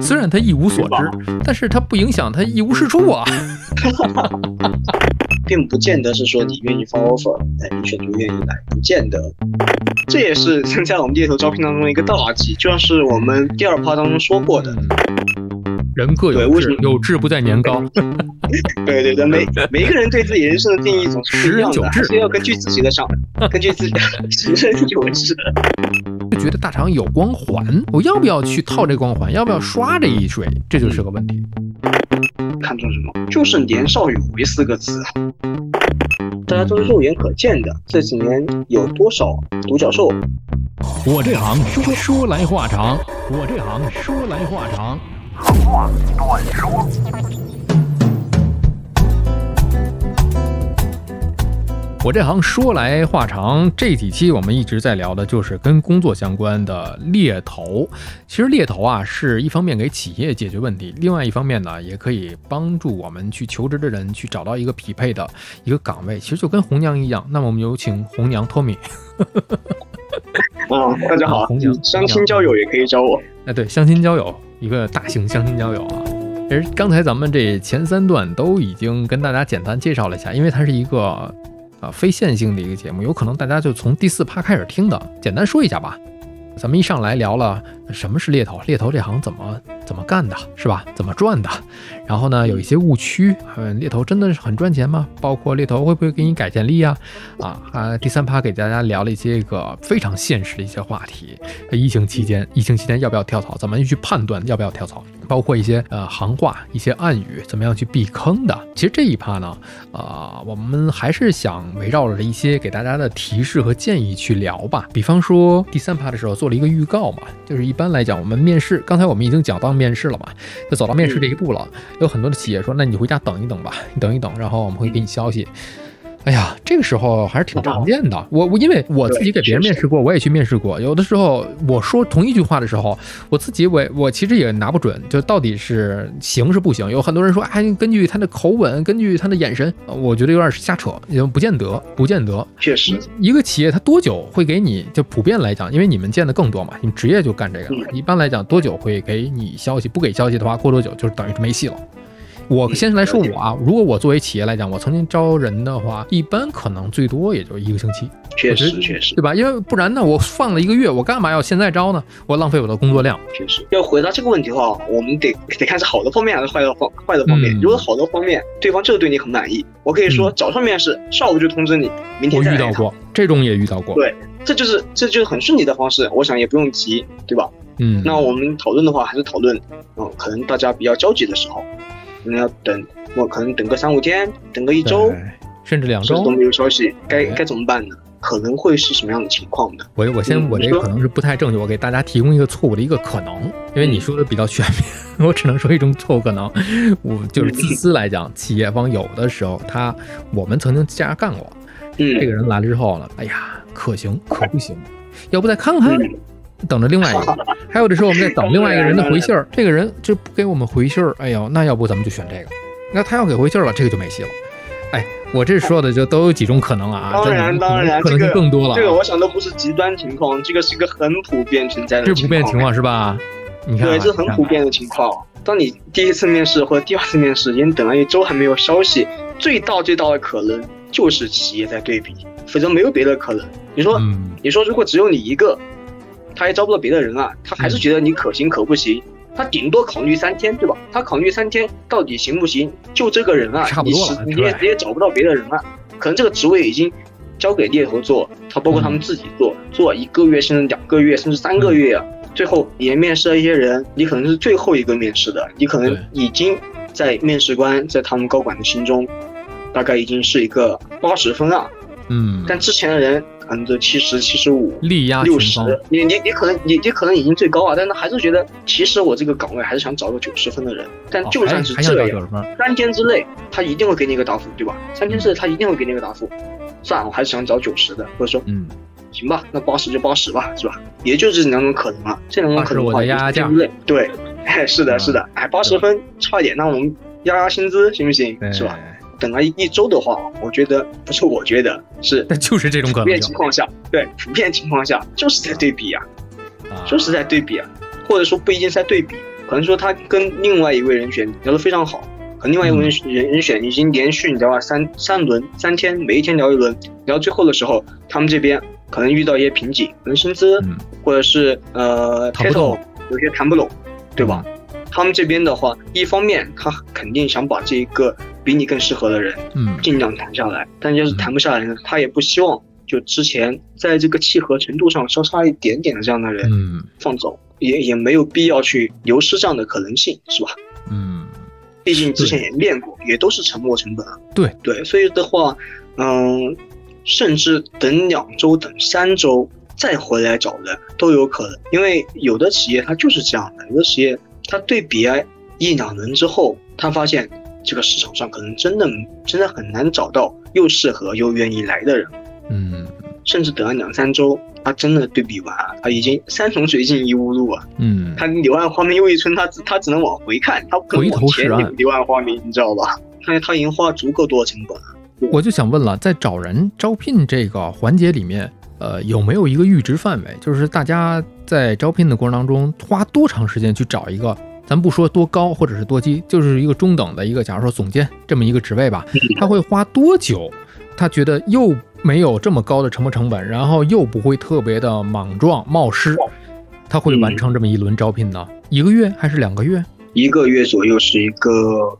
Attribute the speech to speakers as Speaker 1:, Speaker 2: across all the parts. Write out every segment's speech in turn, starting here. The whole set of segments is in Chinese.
Speaker 1: 虽然他一无所知，但是他不影响他一无是处啊。
Speaker 2: 并不见得是说你愿意发 offer，哎，你选就愿意来，不见得。这也是增加了我们猎头招聘当中的一个大忌，就像是我们第二趴当中说过的。
Speaker 1: 人各有志，有志不在年高。
Speaker 2: 对对对，每每一个人对自己人生的定义总是不一样的，
Speaker 1: 还
Speaker 2: 是要根据自己的上，根据自己的十人九志。
Speaker 1: 就觉得大厂有光环，我要不要去套这光环？要不要刷这一水？这就是个问题。
Speaker 2: 看中什么？就是年少有为四个字。大家都是肉眼可见的，这几年有多少独角兽？
Speaker 1: 我这行说说来话长，我这行说来话长。长话短说。我这行说来话长，这几期我们一直在聊的就是跟工作相关的猎头。其实猎头啊，是一方面给企业解决问题，另外一方面呢，也可以帮助我们去求职的人去找到一个匹配的一个岗位。其实就跟红娘一样。那么我们有请红娘托米。
Speaker 2: 啊，大家好，红娘，相亲交友也可以找我。
Speaker 1: 哎，对，相亲交友，一个大型相亲交友啊。其实刚才咱们这前三段都已经跟大家简单介绍了一下，因为它是一个。啊，非线性的一个节目，有可能大家就从第四趴开始听的。简单说一下吧，咱们一上来聊了什么是猎头，猎头这行怎么怎么干的，是吧？怎么赚的？然后呢，有一些误区，嗯，猎头真的是很赚钱吗？包括猎头会不会给你改简历呀？啊啊，第三趴给大家聊了一些个非常现实的一些话题。疫情期间，疫情期间要不要跳槽？怎么去判断要不要跳槽？包括一些呃行话、一些暗语，怎么样去避坑的？其实这一趴呢，呃，我们还是想围绕着一些给大家的提示和建议去聊吧。比方说第三趴的时候做了一个预告嘛，就是一般来讲，我们面试，刚才我们已经讲到面试了嘛，就走到面试这一步了。有很多的企业说，那你回家等一等吧，你等一等，然后我们会给你消息。哎呀，这个时候还是挺常见的。我我因为我自己给别人面试过，我也去面试过。有的时候我说同一句话的时候，我自己我我其实也拿不准，就到底是行是不行。有很多人说，哎，根据他的口吻，根据他的眼神，我觉得有点瞎扯，也不见得，不见得。
Speaker 2: 确实，
Speaker 1: 一个企业他多久会给你？就普遍来讲，因为你们见的更多嘛，你们职业就干这个。一般来讲，多久会给你消息？不给消息的话，过多久就是等于是没戏了。我先来说我啊，如果我作为企业来讲，我曾经招人的话，一般可能最多也就一个星期，
Speaker 2: 确实确实，
Speaker 1: 对吧？因为不然呢，我放了一个月，我干嘛要现在招呢？我浪费我的工作量。
Speaker 2: 确实，要回答这个问题的话，我们得得看是好的方面还是坏的方坏的方面。如果好的方面，对方就是对你很满意，我可以说早上面试，上午就通知你，明天再
Speaker 1: 来。我遇到过这种也遇到过，
Speaker 2: 对，这就是这就是很顺利的方式，我想也不用急，对吧？
Speaker 1: 嗯，
Speaker 2: 那我们讨论的话，还是讨论，嗯，可能大家比较焦急的时候，可能要等。我可能等个三五天，等个一周，
Speaker 1: 甚至两周
Speaker 2: 都没有消息，该该怎么办呢？可能会是什么样的情况呢？
Speaker 1: 我我先我这个可能是不太正确，我给大家提供一个错误的一个可能，因为你说的比较全面，我只能说一种错误可能。我就是自私来讲，企业方有的时候他我们曾经这样干过，这个人来了之后呢，哎呀，可行可不行，要不再看看。等着另外一个，还有的时候我们在等另外一个人的回信儿，这个人就不给我们回信儿，哎呦，那要不咱们就选这个。那他要给回信儿了，这个就没戏了。哎，我这说的就都有几种可能啊。
Speaker 2: 当然当然，
Speaker 1: 可能就更多了。
Speaker 2: 这个我想都不是极端情况，这个是一个很普遍存在的。
Speaker 1: 是普遍情况是吧？你看，
Speaker 2: 对，这很普遍的情况。当你第一次面试或者第二次面试，已经等了一周还没有消息，最大最大的可能就是企业在对比，否则没有别的可能。你说，你说如果只有你一个，他也招不到别的人啊，他还是觉得你可行可不行。他顶多考虑三天，对吧？他考虑三天到底行不行？就这个人啊，你是你也你也找不到别的人啊。可能这个职位已经交给猎头做，他包括他们自己做，做一个月甚至两个月甚至三个月啊。最后你面试了一些人，你可能是最后一个面试的，你可能已经在面试官在他们高管的心中，大概已经是一个八十分啊。
Speaker 1: 嗯，
Speaker 2: 但之前的人。百分之七十七十五，
Speaker 1: 力压
Speaker 2: 六十，你你你可能你你可能已经最高啊，但是还是觉得其实我这个岗位还是想找个九十分的人。但就算是这样，三天之内他一定会给你一个答复，对吧？三天之内他一定会给你一个答复。算了，我还是想找九十的，或者说，
Speaker 1: 嗯，
Speaker 2: 行吧，那八十就八十吧，是吧？也就这两种可能啊，这两种可能的话，
Speaker 1: 压价。
Speaker 2: 对，是的，是的，哎，八十分差一点，那我们压压薪资行不行？是吧？等了一周的话，我觉得不是，我觉得是，
Speaker 1: 那就是这种可能。
Speaker 2: 普遍情况下，对，普遍情况下就是在对比啊，就是在对比啊，或者说不一定在对比，可能说他跟另外一位人选聊得非常好，和另外一位人人选已经连续你知道吧三三轮三天，每一天聊一轮，聊到最后的时候，他们这边可能遇到一些瓶颈，可能薪资或者是呃
Speaker 1: 谈不懂，
Speaker 2: 有些谈不拢，对吧？他们这边的话，一方面他肯定想把这一个比你更适合的人，嗯，尽量谈下来，但要是谈不下来呢，他也不希望就之前在这个契合程度上稍差一点点的这样的人，嗯，放走。也也没有必要去流失这样的可能性，是吧？
Speaker 1: 嗯，
Speaker 2: 毕竟之前也练过，也都是沉没成本啊。
Speaker 1: 对
Speaker 2: 对，所以的话，嗯，甚至等两周、等三周再回来找人都有可能，因为有的企业它就是这样的，有的企业它对比一两轮之后，他发现这个市场上可能真的真的很难找到又适合又愿意来的人。
Speaker 1: 嗯。
Speaker 2: 甚至等了两三周，他真的对比完，他已经山重水尽疑无路啊。
Speaker 1: 嗯，
Speaker 2: 他柳暗花明又一村，他只他只能往回看，他不能往前柳暗花明，你知道吧？他他已经花了足够多的成本。
Speaker 1: 我就想问了，在找人招聘这个环节里面，呃，有没有一个阈值范围？就是大家在招聘的过程当中，花多长时间去找一个？咱不说多高或者是多低，就是一个中等的一个，假如说总监这么一个职位吧，他会花多久？他觉得又。没有这么高的沉没成本，然后又不会特别的莽撞冒失，他会完成这么一轮招聘呢？一个月还是两个月？
Speaker 2: 一个月左右是一个，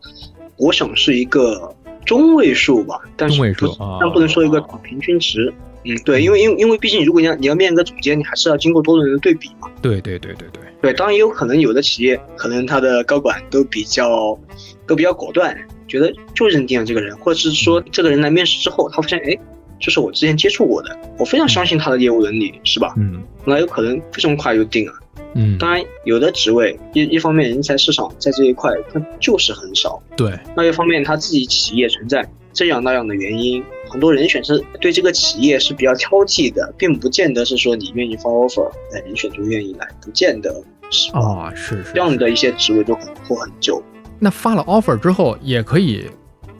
Speaker 2: 我想是一个中位数吧，但是不，但不能说一个平均值。嗯，对，因为因为因为毕竟如果你要你要面一个总监，你还是要经过多轮的对比嘛。
Speaker 1: 对对对对对
Speaker 2: 对，当然也有可能有的企业可能他的高管都比较都比较果断，觉得就认定了这个人，或者是说这个人来面试之后，他发现哎。就是我之前接触过的，我非常相信他的业务能力，是吧？
Speaker 1: 嗯，
Speaker 2: 那有可能非常快就定了。
Speaker 1: 嗯，
Speaker 2: 当然有的职位一一方面人才市场在这一块它就是很少，
Speaker 1: 对。
Speaker 2: 那一方面他自己企业存在这样那样的原因，很多人选是对这个企业是比较挑剔的，并不见得是说你愿意发 offer，那人选就愿意来，不见得是
Speaker 1: 啊，是是
Speaker 2: 这样的一些职位都很拖很久。
Speaker 1: 那发了 offer 之后也可以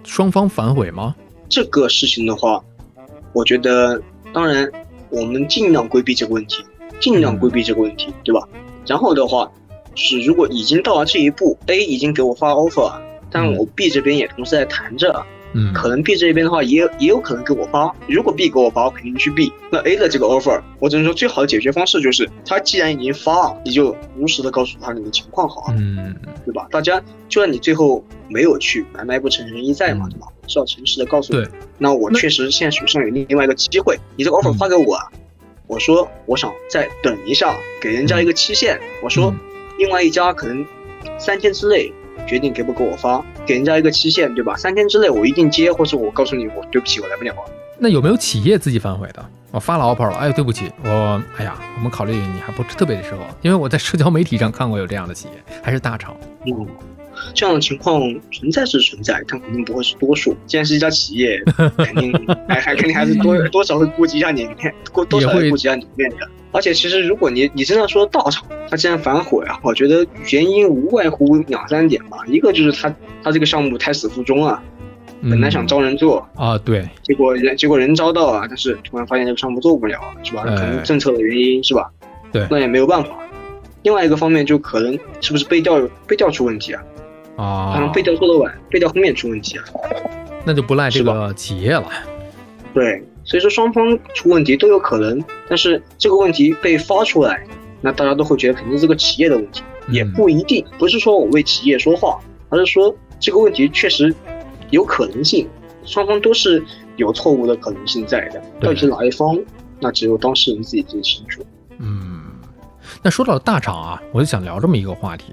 Speaker 1: 双方反悔吗？
Speaker 2: 这个事情的话。我觉得，当然，我们尽量规避这个问题，尽量规避这个问题，对吧？然后的话，是如果已经到了这一步，A 已经给我发 offer，但我 B 这边也同时在谈着，
Speaker 1: 嗯，
Speaker 2: 可能 B 这边的话也也有可能给我发。如果 B 给我发，我肯定去 B。那 A 的这个 offer，我只能说最好的解决方式就是，他既然已经发了，你就如实的告诉他你的情况好，
Speaker 1: 嗯，
Speaker 2: 对吧？大家就算你最后没有去，买卖不成仁义在嘛，对吧？是要诚实的告诉你，那我确实现在手上有另另外一个机会，你这个 offer 发给我，我说我想再等一下，给人家一个期限。我说另外一家可能三天之内决定给不给我发，给人家一个期限，对吧？三天之内我一定接，或者我告诉你，我对不起，我来不了。
Speaker 1: 那有没有企业自己反悔的？我发了 offer 了，哎，对不起，我哎呀，我们考虑你还不是特别的时候，因为我在社交媒体上看过有这样的企业，还是大厂。
Speaker 2: 嗯。这样的情况存在是存在，但肯定不会是多数。既然是一家企业，肯定还还肯定还是多 多少会顾及一下你面，过多少会顾及一下你面的。而且其实如果你你真的说大厂，他既然反悔啊，我觉得原因无外乎两三点吧。一个就是他他这个项目胎死腹中啊，本来想招人做
Speaker 1: 啊，对，
Speaker 2: 结果人结果人招到啊，但是突然发现这个项目做不了，是吧？可能政策的原因是吧？
Speaker 1: 对，
Speaker 2: 那也没有办法。另外一个方面就可能是不是被调被调出问题啊？
Speaker 1: 啊，
Speaker 2: 可能背调做的晚，背调后面出问题了，
Speaker 1: 那就不赖这个企业了。
Speaker 2: 对，所以说双方出问题都有可能，但是这个问题被发出来，那大家都会觉得肯定是这个企业的问题，也不一定，不是说我为企业说话，而是说这个问题确实有可能性，双方都是有错误的可能性在的，到底是哪一方，那只有当事人自己最清楚。
Speaker 1: 嗯，那说到大厂啊，我就想聊这么一个话题，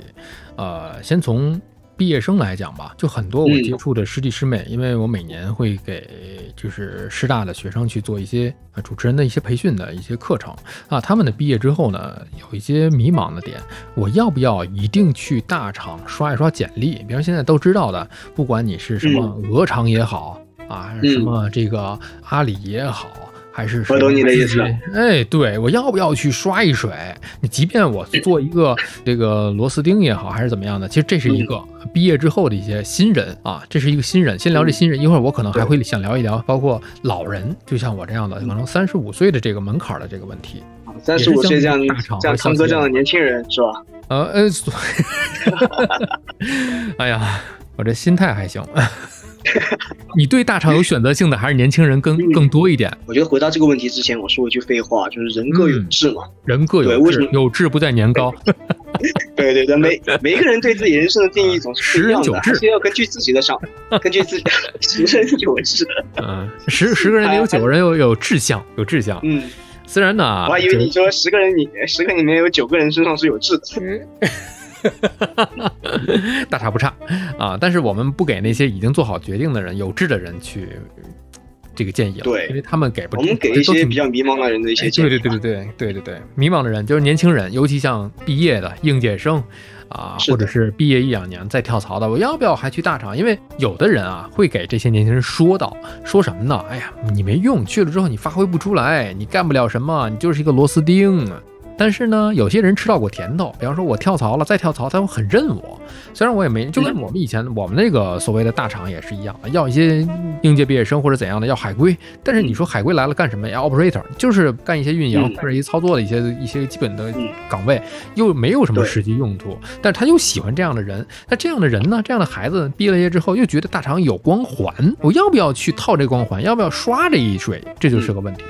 Speaker 1: 呃，先从。毕业生来讲吧，就很多我接触的师弟师妹，因为我每年会给就是师大的学生去做一些啊主持人的一些培训的一些课程啊，他们的毕业之后呢，有一些迷茫的点，我要不要一定去大厂刷一刷简历？比如现在都知道的，不管你是什么鹅厂也好啊，什么这个阿里也好。还是
Speaker 2: 我懂你的意思。
Speaker 1: 哎，对我要不要去刷一水？你即便我做一个 这个螺丝钉也好，还是怎么样的，其实这是一个毕业之后的一些新人啊，这是一个新人。先聊这新人，一会儿我可能还会想聊一聊，包括老人，就像我这样的，可能三十五岁的这个门槛的这个问题。
Speaker 2: 三十五岁这样这样唱歌这样的年轻人是吧？
Speaker 1: 呃呃，哎呀，我这心态还行。你对大厂有选择性的，还是年轻人更更多一点？
Speaker 2: 我觉得回答这个问题之前，我说一句废话，就是人各有志嘛。
Speaker 1: 人各有志，有志不在年高。
Speaker 2: 对对对，每 每一个人对自己人生的定义总是不一样的，还是要根据自己的想，根据自己十人有志。
Speaker 1: 嗯，十十个人里有九个人有有志向，有志向。
Speaker 2: 嗯，
Speaker 1: 虽然呢，
Speaker 2: 我还以为你说十个人里十个里面有九个人身上是有志的。
Speaker 1: 大差不差啊！但是我们不给那些已经做好决定的人、有志的人去这个建议了，
Speaker 2: 对，
Speaker 1: 因为他们给不。
Speaker 2: 我们给一些比较迷茫的人的一些建议。
Speaker 1: 对对对对对对对对，迷茫的人就是年轻人，尤其像毕业的应届生啊，或者是毕业一两年再跳槽的，我要不要还去大厂？因为有的人啊，会给这些年轻人说道：“说什么呢？哎呀，你没用，去了之后你发挥不出来，你干不了什么，你就是一个螺丝钉。”但是呢，有些人吃到过甜头，比方说我跳槽了，再跳槽，他会很认我。虽然我也没，就跟我们以前我们那个所谓的大厂也是一样，要一些应届毕业生或者怎样的，要海归。但是你说海归来了干什么？要 operator，就是干一些运营或者一操作的一些一些基本的岗位，又没有什么实际用途。但是他又喜欢这样的人。那这样的人呢？这样的孩子毕了业之后又觉得大厂有光环，我要不要去套这光环？要不要刷这一水？这就是个问题。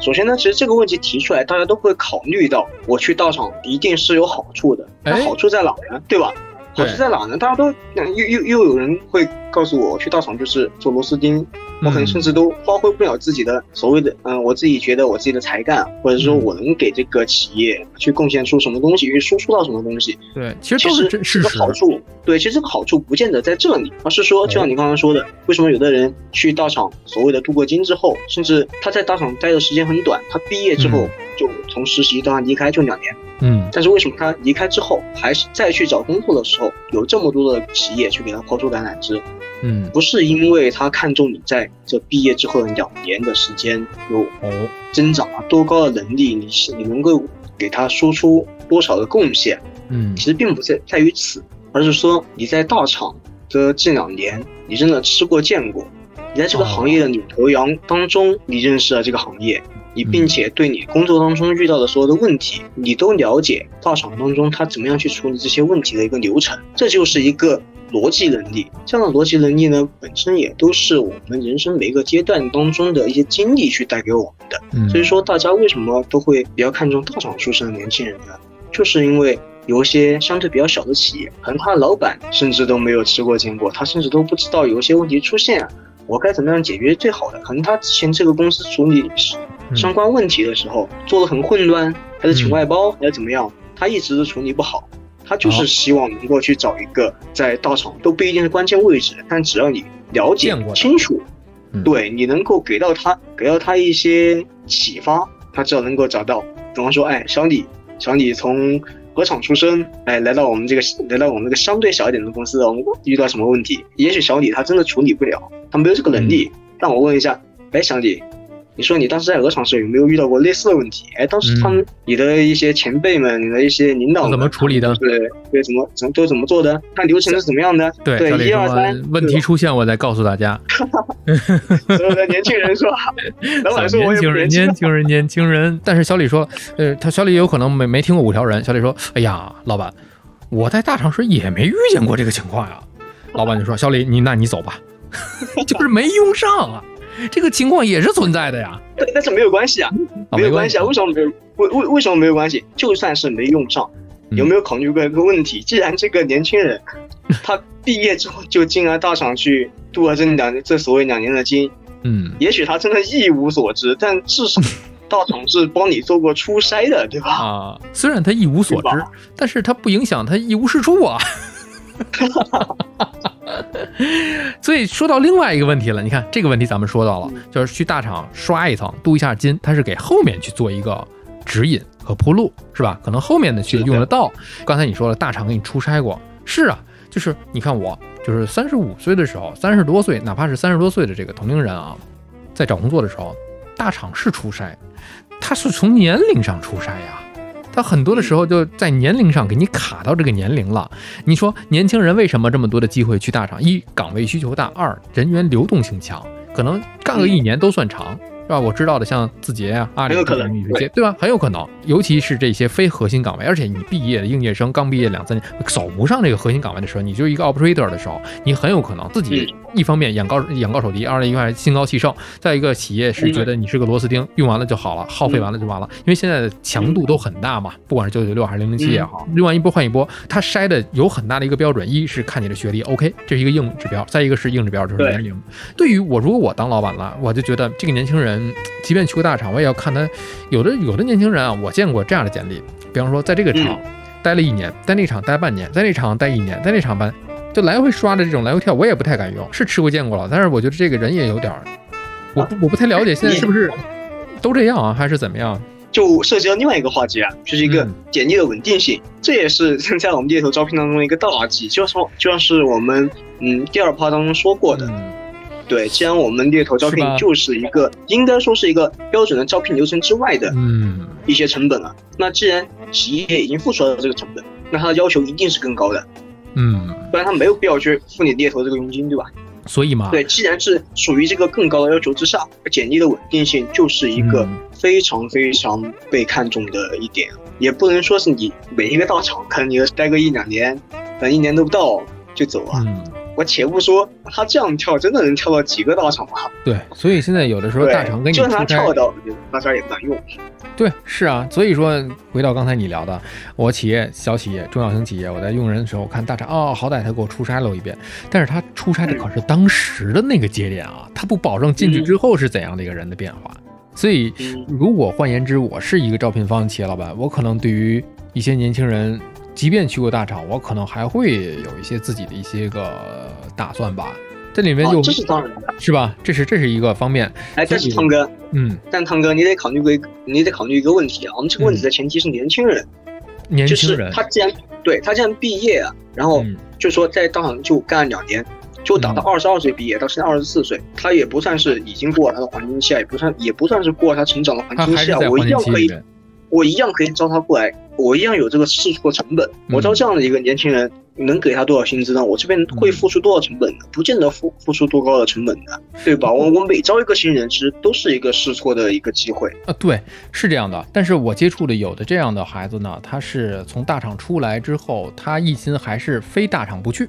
Speaker 2: 首先呢，其实这个问题提出来，大家都会考虑到，我去道场一定是有好处的。那好处在哪呢？对吧？好处在哪呢？大家都又又又有人会告诉我，去道场就是做螺丝钉。我可能甚至都发挥不了自己的所谓的，嗯，我自己觉得我自己的才干，或者说我能给这个企业去贡献出什么东西，去输出到什么东西。
Speaker 1: 对，其实都是
Speaker 2: 这个好处。对，其实这个好处不见得在这里，而是说，就像你刚刚说的，为什么有的人去大厂所谓的镀过金之后，甚至他在大厂待的时间很短，他毕业之后就从实习到他离开就两年。
Speaker 1: 嗯，
Speaker 2: 但是为什么他离开之后，还是再去找工作的时候，有这么多的企业去给他抛出橄榄枝？
Speaker 1: 嗯，
Speaker 2: 不是因为他看重你在这毕业之后的两年的时间有
Speaker 1: 哦。
Speaker 2: 增长啊多高的能力，你是你能够给他输出多少的贡献？
Speaker 1: 嗯，
Speaker 2: 其实并不在在于此，而是说你在大厂的这两年，你真的吃过见过，你在这个行业的领头羊当中，你认识了这个行业。你并且对你工作当中遇到的所有的问题，你都了解大厂当中他怎么样去处理这些问题的一个流程，这就是一个逻辑能力。这样的逻辑能力呢，本身也都是我们人生每一个阶段当中的一些经历去带给我们的。所以说，大家为什么都会比较看重大厂出身的年轻人呢？就是因为有一些相对比较小的企业，可能他的老板甚至都没有吃过见过，他甚至都不知道有一些问题出现，我该怎么样解决最好的？可能他之前这个公司处理相关问题的时候做的很混乱，还是请外包，还是怎么样？他一直都处理不好，他就是希望能够去找一个在大厂都不一定是关键位置，但只要你了解清楚，对你能够给到他给到他一些启发，他只要能够找到。比方说，哎，小李，小李从鹅厂出身，哎，来到我们这个来到我们这个相对小一点的公司，我们遇到什么问题？也许小李他真的处理不了，他没有这个能力。让我问一下，哎，小李。你说你当时在鹅厂时有没有遇到过类似的问题？哎，当时他们你的一些前辈们、你的一些领导
Speaker 1: 怎么处理的？
Speaker 2: 对对，怎么怎么都怎么做的？看流程是怎么样的？
Speaker 1: 对，
Speaker 2: 一二三，
Speaker 1: 问题出现我再告诉大家。
Speaker 2: 所有的年轻人说，老板说
Speaker 1: 年轻人，年轻人，年轻人。但是小李说，呃，他小李有可能没没听过五条人。小李说，哎呀，老板，我在大厂时也没遇见过这个情况呀。老板就说，小李，你那你走吧，就是没用上啊。这个情况也是存在的呀，
Speaker 2: 但是没有关系啊，没有关系啊，为什么没有？为为为什么没有关系？就算是没用上，有没有考虑过一个问题？既然这个年轻人他毕业之后就进了大厂去镀了这两这所谓两年的金，
Speaker 1: 嗯，
Speaker 2: 也许他真的一无所知，但至少大厂是帮你做过初筛的，对吧？
Speaker 1: 啊，虽然他一无所知，但是他不影响他一无是处啊。所以说到另外一个问题了，你看这个问题咱们说到了，就是去大厂刷一层镀一下金，它是给后面去做一个指引和铺路，是吧？可能后面的去用得到。刚才你说了，大厂给你出差过，是啊，就是你看我，就是三十五岁的时候，三十多岁，哪怕是三十多岁的这个同龄人啊，在找工作的时候，大厂是出差，他是从年龄上出差呀。他很多的时候就在年龄上给你卡到这个年龄了。你说年轻人为什么这么多的机会去大厂？一岗位需求大，二人员流动性强，可能干个一年都算长。吧？我知道的像字节啊、阿里
Speaker 2: 这些，
Speaker 1: 对对吧？很有可能，尤其是这些非核心岗位，而且你毕业的应届生刚毕业两三年，走不上这个核心岗位的时候，你就一个 operator 的时候，你很有可能自己一方面眼高眼高手低，二一块心高气盛，再一个企业是觉得你是个螺丝钉，用完了就好了，耗费完了就完了。因为现在的强度都很大嘛，不管是九九六还是零零七也好，用完一波换一波，它筛的有很大的一个标准，一是看你的学历，OK，这是一个硬指标；再一个是硬指标就是年龄。对于我，如果我当老板了，我就觉得这个年轻人，即便去过大厂，我也要看他。有的有的年轻人啊，我见过这样的简历，比方说在这个厂待了一年，在那厂待半年，在那厂待一年，在那厂班，就来回刷的这种来回跳，我也不太敢用。是吃过见过了，但是我觉得这个人也有点儿，我我不太了解现在是不是都这样啊，还是怎么样？
Speaker 2: 就涉及到另外一个话题啊，就是一个简历的稳定性，这也是在我们猎头招聘当中的一个大忌。就说就像是我们嗯第二趴当中说过的。对，既然我们猎头招聘就是一个应该说是一个标准的招聘流程之外的，嗯，一些成本啊，那既然企业已经付出了这个成本，那他的要求一定是更高的，
Speaker 1: 嗯，
Speaker 2: 不然他没有必要去付你猎头这个佣金，对吧？
Speaker 1: 所以嘛，
Speaker 2: 对，既然是属于这个更高的要求之上，简历的稳定性就是一个非常非常被看重的一点，也不能说是你每一个大厂可能你待个一两年，等一年都不到就走啊。我且不说他这样跳，真的能跳到几个大厂吗？
Speaker 1: 对，所以现在有的时候大厂跟你
Speaker 2: 就算他跳到，那家也不敢用。
Speaker 1: 对，是啊，所以说回到刚才你聊的，我企业小企业、中小型企业，我在用人的时候我看大厂，哦，好歹他给我出差了一遍，但是他出差的可是当时的那个节点啊，他不保证进去之后是怎样的一个人的变化。所以，如果换言之，我是一个招聘方企业老板，我可能对于一些年轻人。即便去过大厂，我可能还会有一些自己的一些个打算吧。这里面就
Speaker 2: 这是当然的，
Speaker 1: 是吧？这是这是一个方面。
Speaker 2: 哎，但是汤哥，
Speaker 1: 嗯，
Speaker 2: 但汤哥，你得考虑个，你得考虑一个问题啊。我们这个问题的前提是年轻人，
Speaker 1: 年轻人，
Speaker 2: 他既然对他既然毕业啊，然后就说在大厂就干了两年，就打到二十二岁毕业，到现在二十四岁，他也不算是已经过了他的黄金期啊，也不算也不算是过了他成长的黄金期啊。我一样可以。我一样可以招他过来，我一样有这个试错成本。我招这样的一个年轻人，能给他多少薪资呢？我这边会付出多少成本呢？不见得付付出多高的成本的，对吧？我我每招一个新人，其实都是一个试错的一个机会
Speaker 1: 啊。对，是这样的。但是我接触的有的这样的孩子呢，他是从大厂出来之后，他一心还是非大厂不去，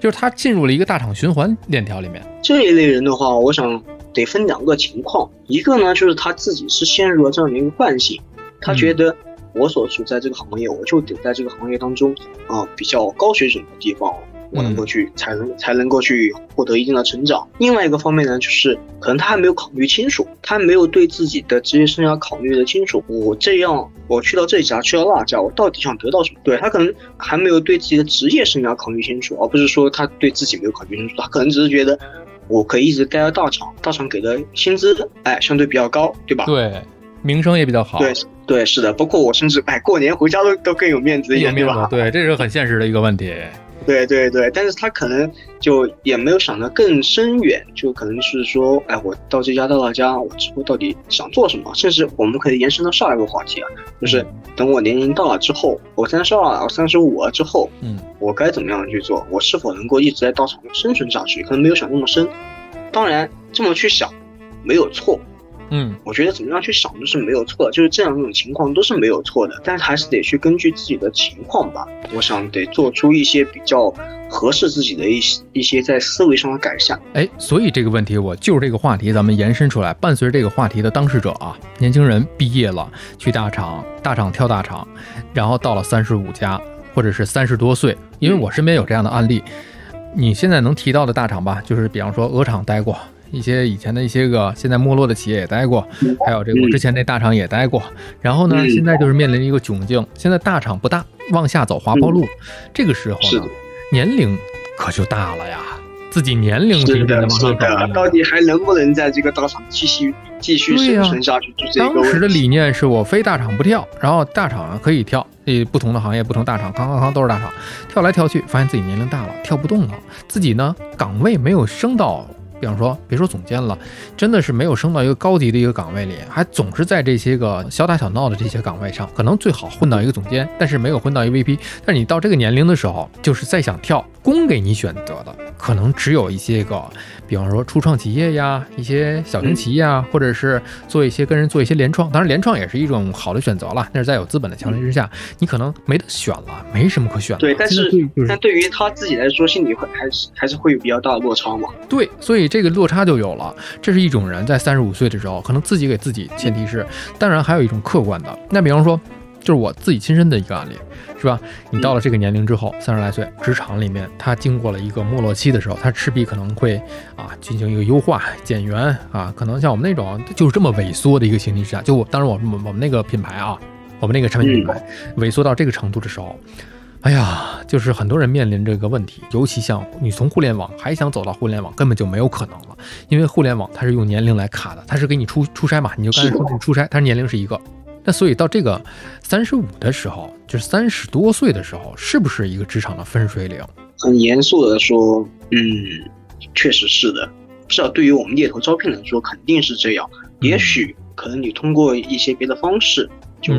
Speaker 1: 就是他进入了一个大厂循环链条里面。
Speaker 2: 这一类人的话，我想得分两个情况，一个呢就是他自己是陷入了这样的一个惯性。他觉得我所处在这个行业，我就得在这个行业当中啊比较高水准的地方，我能够去才能才能够去获得一定的成长。另外一个方面呢，就是可能他还没有考虑清楚，他没有对自己的职业生涯考虑的清楚。我这样，我去到这家，去到那家，我到底想得到什么？对他可能还没有对自己的职业生涯考虑清楚，而不是说他对自己没有考虑清楚，他可能只是觉得我可以一直待在大厂，大厂给的薪资哎相对比较高，对吧？
Speaker 1: 对。名声也比较好，
Speaker 2: 对对是的，包括我甚至哎过年回家都都更有面子一点，对吧？
Speaker 1: 对，这是很现实的一个问题。
Speaker 2: 对对对，但是他可能就也没有想得更深远，就可能是说，哎，我到这家到那家，我之后到底想做什么？甚至我们可以延伸到下一个话题啊，就是等我年龄到了之后，我三十二、我三十五了之后，
Speaker 1: 嗯，
Speaker 2: 我该怎么样去做？我是否能够一直在道场生存下去？可能没有想那么深。当然，这么去想没有错。
Speaker 1: 嗯，
Speaker 2: 我觉得怎么样去想都是没有错的，就是这样一种情况都是没有错的，但是还是得去根据自己的情况吧，我想得做出一些比较合适自己的一些一些在思维上的改善。
Speaker 1: 哎，所以这个问题我就是这个话题，咱们延伸出来，伴随着这个话题的当事者啊，年轻人毕业了去大厂，大厂跳大厂，然后到了三十五家或者是三十多岁，因为我身边有这样的案例，你现在能提到的大厂吧，就是比方说鹅厂待过。一些以前的一些个现在没落的企业也待过，还有这个我之前那大厂也待过，然后呢，现在就是面临一个窘境，现在大厂不大，往下走滑坡路，这个时候呢，年龄可就大了呀，自己年龄是
Speaker 2: 的，是的，到底还能不能在这个大厂继续继续生存下去？
Speaker 1: 当时的理念是我非大厂不跳，然后大厂可以跳，这，不同的行业不同大厂，康康康都是大厂，跳来跳去，发现自己年龄大了，跳不动了，自己呢岗位没有升到。比方说，别说总监了，真的是没有升到一个高级的一个岗位里，还总是在这些个小打小闹的这些岗位上，可能最好混到一个总监，但是没有混到一 VP。但是你到这个年龄的时候，就是再想跳，供给你选择的可能只有一些个，比方说初创企业呀，一些小型企业啊，或者是做一些跟人做一些联创，当然联创也是一种好的选择了。那是在有资本的强力之下，你可能没得选了，没什么可选的。
Speaker 2: 对，但是但对于他自己来说，心里会还是还是会有比较大的落差嘛？
Speaker 1: 对，所以这个落差就有了。这是一种人在三十五岁的时候，可能自己给自己前提是，当然还有一种客观的，那比方说。就是我自己亲身的一个案例，是吧？你到了这个年龄之后，三十来岁，职场里面，他经过了一个没落期的时候，他势必可能会啊进行一个优化、减员啊，可能像我们那种就是这么萎缩的一个情形之下，就我当然我们我们那个品牌啊，我们那个产品品牌萎缩到这个程度的时候，哎呀，就是很多人面临这个问题，尤其像你从互联网还想走到互联网，根本就没有可能了，因为互联网它是用年龄来卡的，它是给你出出差嘛，你就刚才说的出差，它是年龄是一个。那所以到这个三十五的时候，就是三十多岁的时候，是不是一个职场的分水岭？
Speaker 2: 很严肃的说，嗯，确实是的。至少对于我们猎头招聘来说，肯定是这样。也许可能你通过一些别的方式，就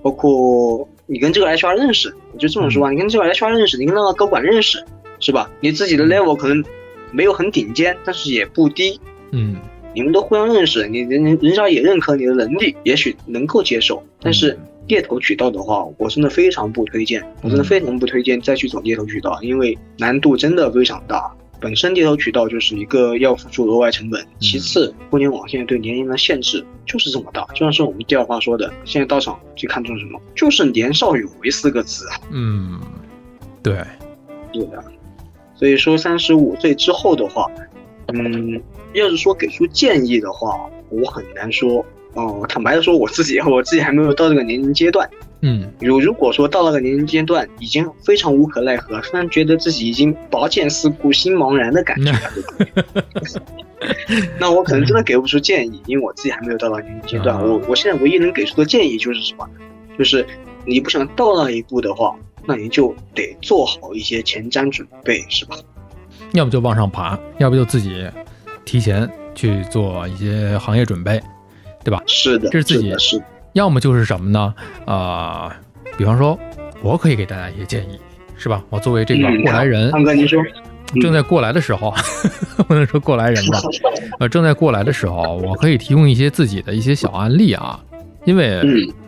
Speaker 2: 包括你跟这个 HR 认识，我就这么说吧，你跟这个 HR 认识，你跟那个高管认识，是吧？你自己的 level 可能没有很顶尖，但是也不低，
Speaker 1: 嗯。
Speaker 2: 你们都互相认识，你人人人家也认可你的能力，也许能够接受。但是猎头渠道的话，我真的非常不推荐，我真的非常不推荐再去走猎头渠道，因为难度真的非常大。本身猎头渠道就是一个要付出额外成本，其次互联网现在对年龄的限制就是这么大。就像是我们第二话说的，现在到场最看重什么？就是年少有为四个字。
Speaker 1: 嗯，对，
Speaker 2: 对的。所以说三十五岁之后的话，嗯。要是说给出建议的话，我很难说。哦，坦白的说，我自己我自己还没有到这个年龄阶段。
Speaker 1: 嗯，
Speaker 2: 如如果说到了个年龄阶段，已经非常无可奈何，突然觉得自己已经拔剑四顾心茫然的感觉，那我可能真的给不出建议，因为我自己还没有到达年龄阶段。我我现在唯一能给出的建议就是什么？就是你不想到那一步的话，那你就得做好一些前瞻准备，是吧？
Speaker 1: 要不就往上爬，要不就自己。提前去做一些行业准备，对吧？
Speaker 2: 是的，
Speaker 1: 这是自己。
Speaker 2: 是。
Speaker 1: 要么就是什么呢？啊，比方说，我可以给大家一些建议，是吧？我作为这个过来人，
Speaker 2: 胖哥，您说，
Speaker 1: 正在过来的时候，不能说过来人吧？呃，正在过来的时候，我可以提供一些自己的一些小案例啊，因为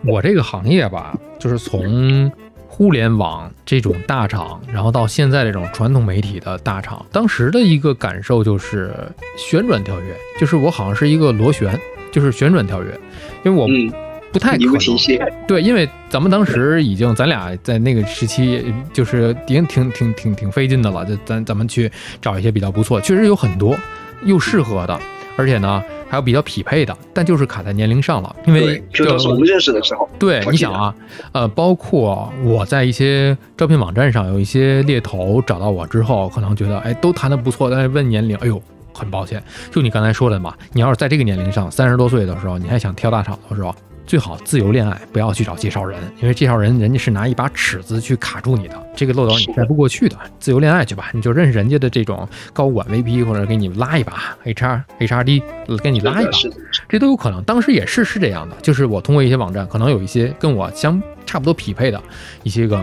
Speaker 1: 我这个行业吧，就是从。互联网这种大厂，然后到现在这种传统媒体的大厂，当时的一个感受就是旋转跳跃，就是我好像是一个螺旋，就是旋转跳跃，因为我不太可能对，因为咱们当时已经，咱俩在那个时期就是已经挺挺挺挺费劲的了，就咱咱们去找一些比较不错，确实有很多又适合的，而且呢。还有比较匹配的，但就是卡在年龄上了，因为
Speaker 2: 就是我们认识的时候。
Speaker 1: 对，你想啊，呃，包括我在一些招聘网站上，有一些猎头找到我之后，可能觉得哎都谈的不错，但是问年龄，哎呦，很抱歉，就你刚才说的嘛，你要是在这个年龄上，三十多岁的时候，你还想跳大厂的时候。最好自由恋爱，不要去找介绍人，因为介绍人人家是拿一把尺子去卡住你的，这个漏斗你迈不过去的。自由恋爱去吧，你就认识人家的这种高管 VP，或者给你拉一把 HR HRD，给你拉一把，这都有可能。当时也是是这样的，就是我通过一些网站，可能有一些跟我相差不多匹配的一些个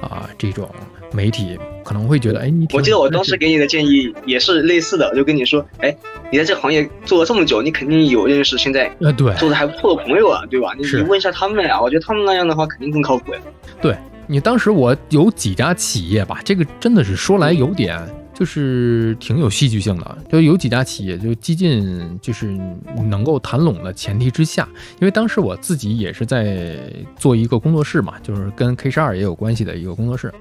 Speaker 1: 啊这种。媒体可能会觉得，哎，你
Speaker 2: 我记得我当时给你的建议也是类似的，就跟你说，哎，你在这个行业做了这么久，你肯定有认识现在
Speaker 1: 呃对
Speaker 2: 做的还不错的朋友啊，对吧？你你问一下他们呀，我觉得他们那样的话肯定更靠谱呀。
Speaker 1: 对你当时我有几家企业吧，这个真的是说来有点就是挺有戏剧性的，就有几家企业就激进，就是能够谈拢的前提之下，因为当时我自己也是在做一个工作室嘛，就是跟 K 十二也有关系的一个工作室。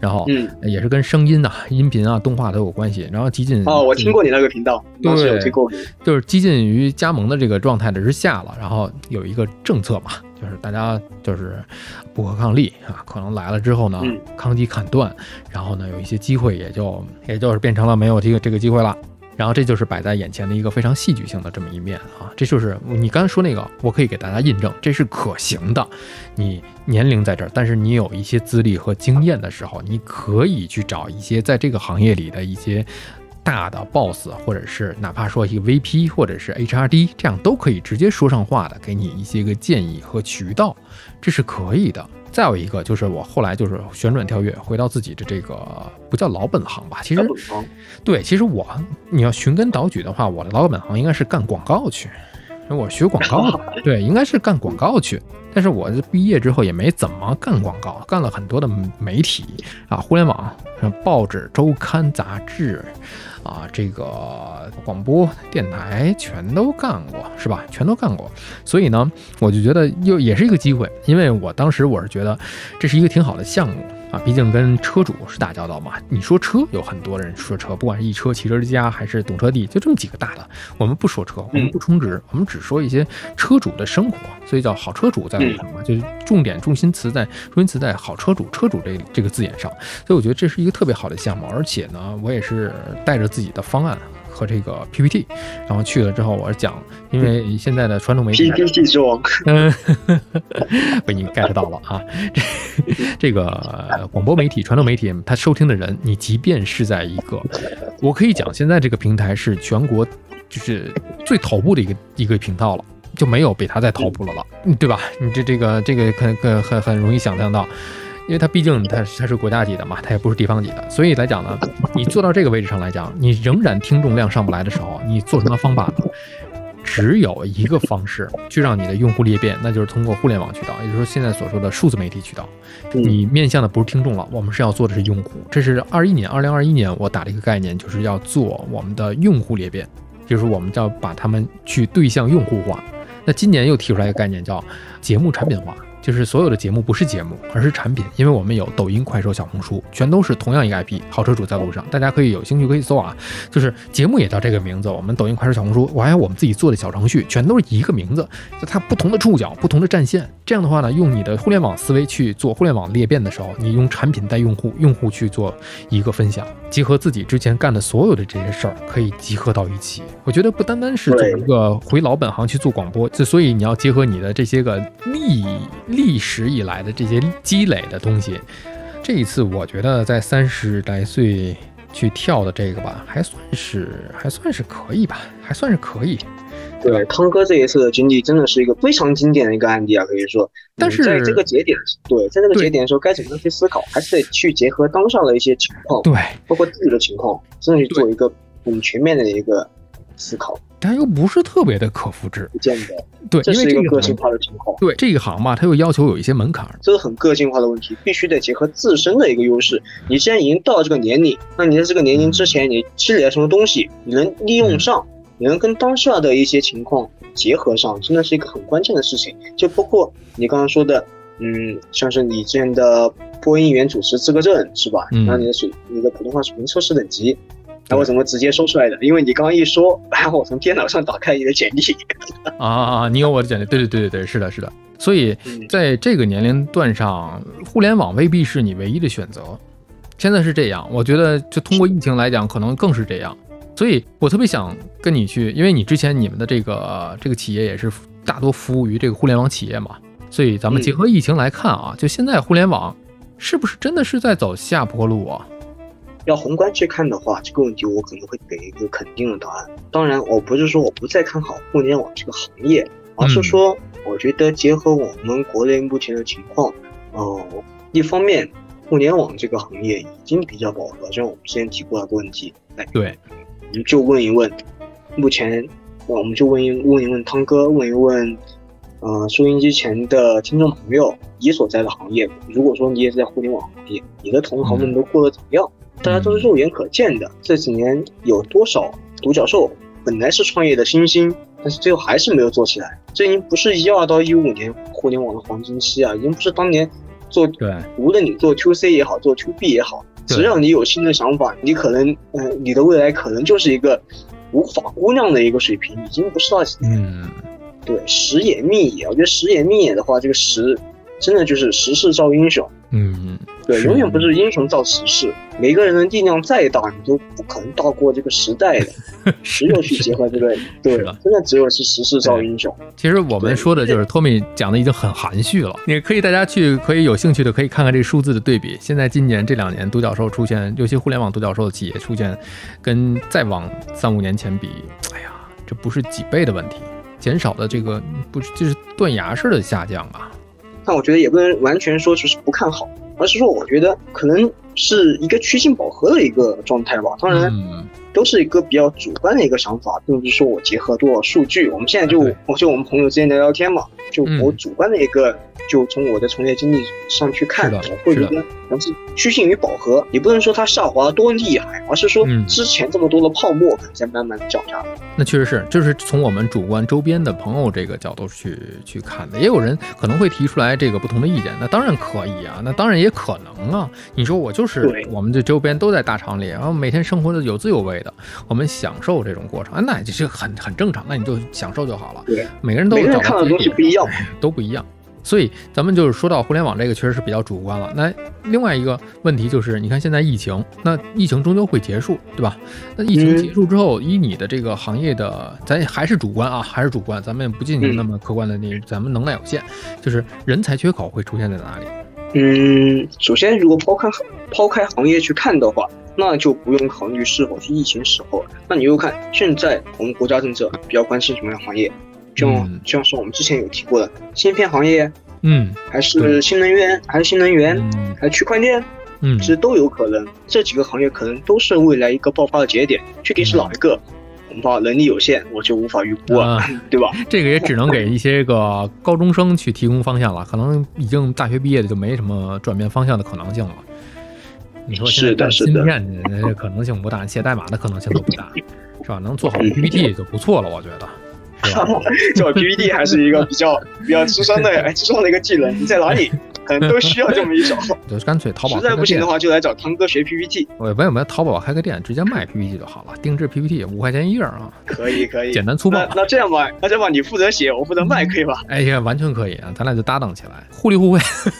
Speaker 1: 然后，嗯，也是跟声音呐、音频啊、动画都有关系。然后激进
Speaker 2: 哦，我听过你那个频道，
Speaker 1: 对，
Speaker 2: 有听过。
Speaker 1: 就是激进于加盟的这个状态的之下了。然后有一个政策嘛，就是大家就是不可抗力啊，可能来了之后呢，抗击砍断，然后呢，有一些机会也就也就是变成了没有这个这个机会了。然后这就是摆在眼前的一个非常戏剧性的这么一面啊，这就是你刚才说那个，我可以给大家印证，这是可行的。你年龄在这儿，但是你有一些资历和经验的时候，你可以去找一些在这个行业里的一些大的 boss，或者是哪怕说一个 VP 或者是 HRD，这样都可以直接说上话的，给你一些个建议和渠道，这是可以的。再有一个就是我后来就是旋转跳跃，回到自己的这个不叫老本行吧，其实对，其实我你要寻根导举的话，我的老本行应该是干广告去。我学广告的，对，应该是干广告去。但是我毕业之后也没怎么干广告，干了很多的媒体啊，互联网、报纸、周刊、杂志，啊，这个广播电台全都干过，是吧？全都干过。所以呢，我就觉得又也是一个机会，因为我当时我是觉得这是一个挺好的项目。啊，毕竟跟车主是打交道嘛。你说车，有很多人说车，不管是一车、汽车之家还是懂车帝，就这么几个大的。我们不说车，我们不充值，我们只说一些车主的生活，所以叫好车主在路上嘛，就是重点重心词在重心词在好车主、车主这这个字眼上。所以我觉得这是一个特别好的项目，而且呢，我也是带着自己的方案。和这个 PPT，然后去了之后，我是讲，因为现在的传统媒体
Speaker 2: PPT 之王，
Speaker 1: 嗯，被你 get 到了啊。这这个广播媒体、传统媒体，它收听的人，你即便是在一个，我可以讲，现在这个平台是全国就是最头部的一个一个频道了，就没有比它在头部了了，对吧？你这这个这个很很很很容易想象到。因为它毕竟它它是国家级的嘛，它也不是地方级的，所以来讲呢，你做到这个位置上来讲，你仍然听众量上不来的时候，你做什么方法呢？只有一个方式去让你的用户裂变，那就是通过互联网渠道，也就是说现在所说的数字媒体渠道。你面向的不是听众了，我们是要做的是用户。这是二一年，二零二一年我打了一个概念，就是要做我们的用户裂变，就是我们要把他们去对象用户化。那今年又提出来一个概念，叫节目产品化。就是所有的节目不是节目，而是产品，因为我们有抖音、快手、小红书，全都是同样一个 IP。好车主在路上，大家可以有兴趣可以搜啊。就是节目也叫这个名字，我们抖音、快手、小红书，我还有我们自己做的小程序，全都是一个名字，就它不同的触角、不同的战线。这样的话呢，用你的互联网思维去做互联网裂变的时候，你用产品带用户，用户去做一个分享，结合自己之前干的所有的这些事儿，可以集合到一起。我觉得不单单是做一个回老本行去做广播，就所以你要结合你的这些个利益。历史以来的这些积累的东西，这一次我觉得在三十来岁去跳的这个吧，还算是还算是可以吧，还算是可以。
Speaker 2: 对，康哥这一次的经历真的是一个非常经典的一个案例啊，可以说。
Speaker 1: 但是
Speaker 2: 在这个节点，对，在这个节点的时候，该怎么去思考，还是得去结合当下的一些情况，
Speaker 1: 对，
Speaker 2: 包括自己的情况，真的去做一个很全面的一个思考。
Speaker 1: 但又不是特别的可复制，
Speaker 2: 不见得。
Speaker 1: 对，
Speaker 2: 这是一个个性化的情况。
Speaker 1: 对，这一行吧，它又要求有一些门槛，
Speaker 2: 这是很个性化的问题，必须得结合自身的一个优势。你既然已经到了这个年龄，那你在这个年龄之前，你积累了什么东西，你能利用上，你能跟当下的一些情况结合上，真的是一个很关键的事情。就包括你刚刚说的，嗯，像是你之前的播音员主持资格证是吧？然后你的水，你的普通话水平测试等级。那我怎么直接说出来的？因为你刚刚一说，然后我从电脑上打开你的简历。
Speaker 1: 啊啊！你有我的简历？对对对对对，是的，是的。所以在这个年龄段上，互联网未必是你唯一的选择。现在是这样，我觉得就通过疫情来讲，可能更是这样。所以我特别想跟你去，因为你之前你们的这个这个企业也是大多服务于这个互联网企业嘛，所以咱们结合疫情来看啊，就现在互联网是不是真的是在走下坡路啊？
Speaker 2: 要宏观去看的话，这个问题我可能会给一个肯定的答案。当然，我不是说我不再看好互联网这个行业，而是说，我觉得结合我们国内目前的情况，呃，一方面，互联网这个行业已经比较饱和，就像我们之前提过的个问题。
Speaker 1: 哎，对，
Speaker 2: 我们就问一问，目前，我们就问一问一问汤哥，问一问，呃，收音机前的听众朋友，你所在的行业，如果说你也是在互联网行业，你的同行们都过得怎么样？大家都是肉眼可见的，这几年有多少独角兽本来是创业的新星，但是最后还是没有做起来。这已经不是一二到一五年互联网的黄金期啊，已经不是当年做
Speaker 1: 对，
Speaker 2: 无论你做 to C 也好，做 to B 也好，只要你有新的想法，你可能，嗯，你的未来可能就是一个无法估量的一个水平，已经不是到
Speaker 1: 嗯，
Speaker 2: 对，时也命也，我觉得时也命也的话，这个时真的就是时势造英雄。
Speaker 1: 嗯，
Speaker 2: 对，永远不是英雄造时势。每个人的力量再大，你都不可能大过这个时代的。只有去结合这个，对，真的只有是时势造英雄。
Speaker 1: 其实我们说的就是托米讲的已经很含蓄了。你可以大家去，可以有兴趣的可以看看这个数字的对比。现在今年这两年独角兽出现，尤其互联网独角兽的企业出现，跟再往三五年前比，哎呀，这不是几倍的问题，减少的这个不是就是断崖式的下降啊。
Speaker 2: 但我觉得也不能完全说就是不看好，而是说我觉得可能是一个趋近饱和的一个状态吧。当然，都是一个比较主观的一个想法，并不是说我结合多少数据。我们现在就我就我们朋友之间聊聊天嘛，就我主观的一个。就从我的从业经历上去看，我会觉得能是趋近于饱和，也不能说它下滑多厉害，而是说之前这么多的泡沫在慢慢的降价。
Speaker 1: 那确实是，就是从我们主观周边的朋友这个角度去去看的。也有人可能会提出来这个不同的意见，那当然可以啊，那当然也可能啊。你说我就是我们这周边都在大厂里，然后每天生活的有滋有味的，我们享受这种过程，那这是很很正常，那你就享受就好了。
Speaker 2: 对，
Speaker 1: 每个人都
Speaker 2: 每个人看的东西不一样，
Speaker 1: 都不一样。所以咱们就是说到互联网这个，确实是比较主观了。那另外一个问题就是，你看现在疫情，那疫情终究会结束，对吧？那疫情结束之后，以你的这个行业的，咱还是主观啊，还是主观，咱们不进行那么客观的那，咱们能耐有限，就是人才缺口会出现在哪里？
Speaker 2: 嗯，首先如果抛开抛开行业去看的话，那就不用考虑是否是疫情时候，那你又看现在我们国家政策比较关心什么样行业？像像是我们之前有提过的芯片行业，
Speaker 1: 嗯，
Speaker 2: 还是新能源，还是新能源，还是区块链，
Speaker 1: 嗯，
Speaker 2: 其实都有可能。这几个行业可能都是未来一个爆发的节点。具体是哪一个，恐怕能力有限，我就无法预估了，对吧？
Speaker 1: 这个也只能给一些个 高中生去提供方向了。可能已经大学毕业的就没什么转变方向的可能性了。你说
Speaker 2: 现在
Speaker 1: 干，芯片的可能性不大，写代码的可能性都不大，是吧？能做好 PPT 就不错了，我觉得。
Speaker 2: 做 PPT 还是一个比较 比较吃香的哎、吃香的一个技能。你在哪里可能都需要这么一种。
Speaker 1: 就干脆淘宝。
Speaker 2: 实在不行的话，就来找汤哥学 PPT。
Speaker 1: 我也没有淘宝开个店，直接卖 PPT 就好了，定制 PPT 五块钱一页啊。
Speaker 2: 可以可以，
Speaker 1: 简单粗暴。
Speaker 2: 那这样吧，那这样吧，你负责写，我负责卖，可以吧？
Speaker 1: 哎呀，完全可以啊，咱俩就搭档起来，互利互惠，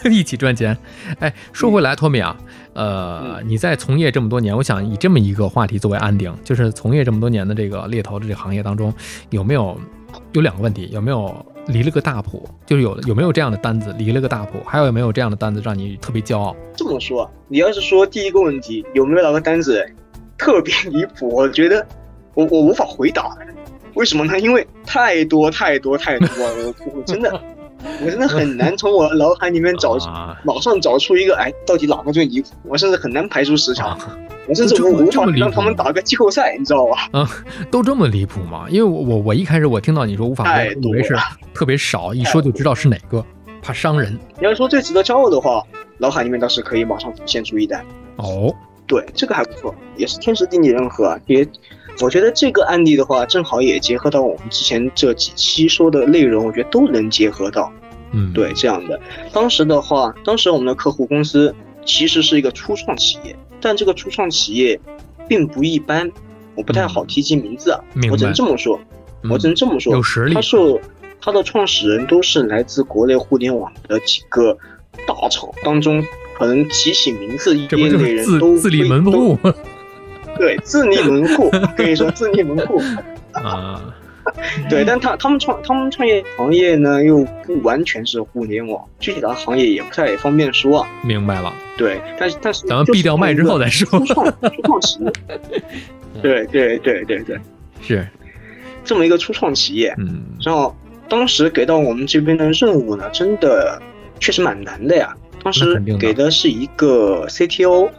Speaker 1: 一起赚钱。哎，说回来，托米啊。呃，你在从业这么多年，我想以这么一个话题作为安定，就是从业这么多年的这个猎头的这个行业当中，有没有有两个问题？有没有离了个大谱？就是有有没有这样的单子离了个大谱？还有有没有这样的单子让你特别骄傲？
Speaker 2: 这么说，你要是说第一个问题有没有哪个单子特别离谱，我觉得我我无法回答。为什么呢？因为太多太多太多了，我真的。我真的很难从我脑海里面找，马上找出一个，哎，到底哪个最离谱？我甚至很难排除十强，我甚至我无法让他们打个季后赛，你知道吧？
Speaker 1: 啊，都这么离谱吗？因为我我我一开始我听到你说无法排，以为是特别少，一说就知道是哪个，怕伤人。
Speaker 2: 你要说最值得骄傲的话，脑海里面倒是可以马上浮现出一代。
Speaker 1: 哦，
Speaker 2: 对，这个还不错，也是天时地利人和，也。我觉得这个案例的话，正好也结合到我们之前这几期说的内容，我觉得都能结合到。
Speaker 1: 嗯，
Speaker 2: 对，这样的。当时的话，当时我们的客户公司其实是一个初创企业，但这个初创企业并不一般，我不太好提及名字啊，我只能这么说，我只能这么说，
Speaker 1: 有实力。
Speaker 2: 他是他的创始人都是来自国内互联网的几个大厂当中，可能提起名字业内人都
Speaker 1: 自立门户。
Speaker 2: 对，自立门户可以说自立门户
Speaker 1: 啊，
Speaker 2: 对，但他他们创他们创业行业呢又不完全是互联网，具体的行业也不太方便说啊。
Speaker 1: 明白了，
Speaker 2: 对，但是但是
Speaker 1: 咱们闭掉麦之后再说。
Speaker 2: 初创 初创企业，对对对对对，
Speaker 1: 是
Speaker 2: 这么一个初创企业，
Speaker 1: 嗯，
Speaker 2: 然后当时给到我们这边的任务呢，真的确实蛮难的呀。当时给的是一个 CTO。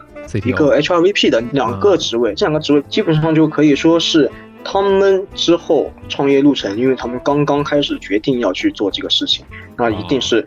Speaker 2: 一个 HRVP 的两个职位，这两个职位基本上就可以说是他们之后创业路程，因为他们刚刚开始决定要去做这个事情，那一定是，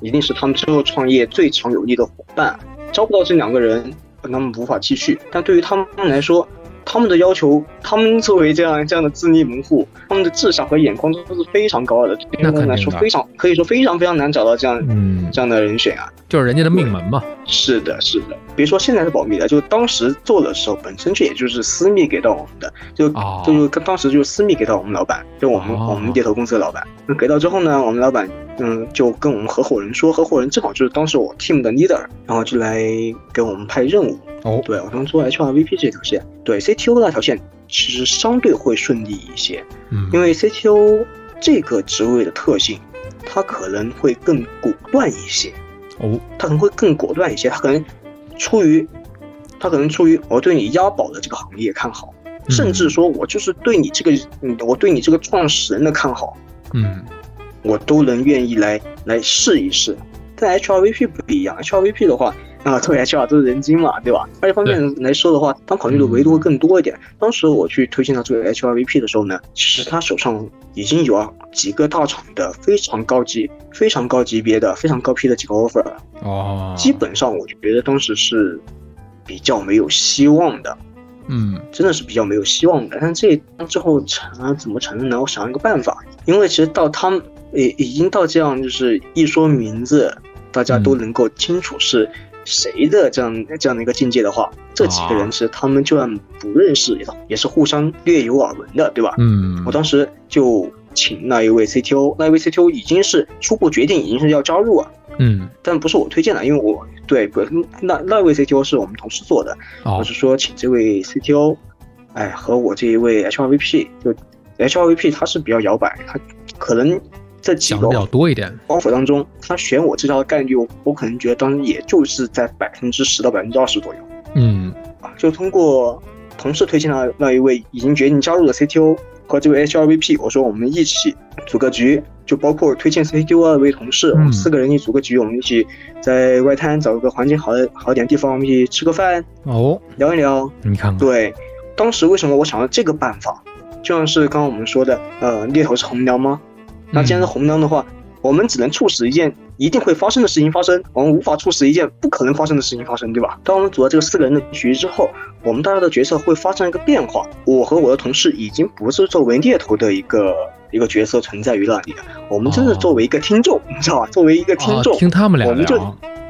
Speaker 2: 一定是他们之后创业最强有力的伙伴。招不到这两个人，他们无法继续。但对于他们来说，他们的要求，他们作为这样这样的自立门户，他们的志向和眼光都是非常高的。对他们来说，非常可以说非常非常难找到这样嗯这样的人选啊，
Speaker 1: 就是人家的命门嘛。
Speaker 2: 是的，是的。别说现在是保密的，就当时做的时候，本身这也就是私密给到我们的，就就就当时就私密给到我们老板，就我们我们猎头公司的老板。那给到之后呢，我们老板嗯就跟我们合伙人说，合伙人正好就是当时我 team 的 leader，然后就来给我们派任务。
Speaker 1: 哦，
Speaker 2: 对我当时做 HRVP 这条线，对 CTO 那条线其实相对会顺利一些，
Speaker 1: 嗯，
Speaker 2: 因为 CTO 这个职位的特性，他可能会更果断一些，
Speaker 1: 哦，
Speaker 2: 他可能会更果断一些，他可能出于他可能出于我对你押宝的这个行业看好，甚至说我就是对你这个，嗯，我对你这个创始人的看好，
Speaker 1: 嗯，
Speaker 2: 我都能愿意来来试一试，但 HRVP 不一样，HRVP 的话。啊，作为 HR 都是人精嘛，对吧？二方面来说的话，他考虑的维度会更多一点。当时我去推荐他作为 HRVP 的时候呢，其实他手上已经有几个大厂的非常高级、非常高级别的、非常高批的几个 offer 了。哦，基本上我觉得当时是比较没有希望的。
Speaker 1: 嗯，
Speaker 2: 真的是比较没有希望的。但这之后成了怎么成的呢？我想一个办法，因为其实到他们已已经到这样，就是一说名字，大家都能够清楚是。谁的这样这样的一个境界的话，这几个人其实他们就算不认识，也是互相略有耳闻的，对吧？
Speaker 1: 嗯，
Speaker 2: 我当时就请那一位 CTO，那一位 CTO 已经是初步决定，已经是要加入啊。
Speaker 1: 嗯，
Speaker 2: 但不是我推荐的，因为我对不那那位 CTO 是我们同事做的，我是说请这位 CTO，哎，和我这一位 HRVP，就 HRVP 他是比较摇摆，他可能。这几个
Speaker 1: 比较多一点
Speaker 2: ，offer 当中，他选我这条的概率，我我可能觉得当时也就是在百分之十到百分之二十左右。
Speaker 1: 嗯，
Speaker 2: 啊，就通过同事推荐的那一位已经决定加入的 CTO 和这位 HRVP，我说我们一起组个局，就包括推荐 CTO 那位同事，我们四个人一起组个局，我们一起在外滩找个环境好的好点地方，我们一起吃个饭
Speaker 1: 哦，
Speaker 2: 聊一聊。
Speaker 1: 你看，
Speaker 2: 对，当时为什么我想到这个办法，就像是刚刚我们说的，呃，猎头是红娘吗？那既然是红灯的话，我们只能促使一件一定会发生的事情发生，我们无法促使一件不可能发生的事情发生，对吧？当我们组了这个四个人的局之后，我们大家的角色会发生一个变化。我和我的同事已经不是作为猎头的一个一个角色存在于那里了，我们真的作为一个听众，你知道吧？作为一个听众，
Speaker 1: 听他们俩
Speaker 2: 我们就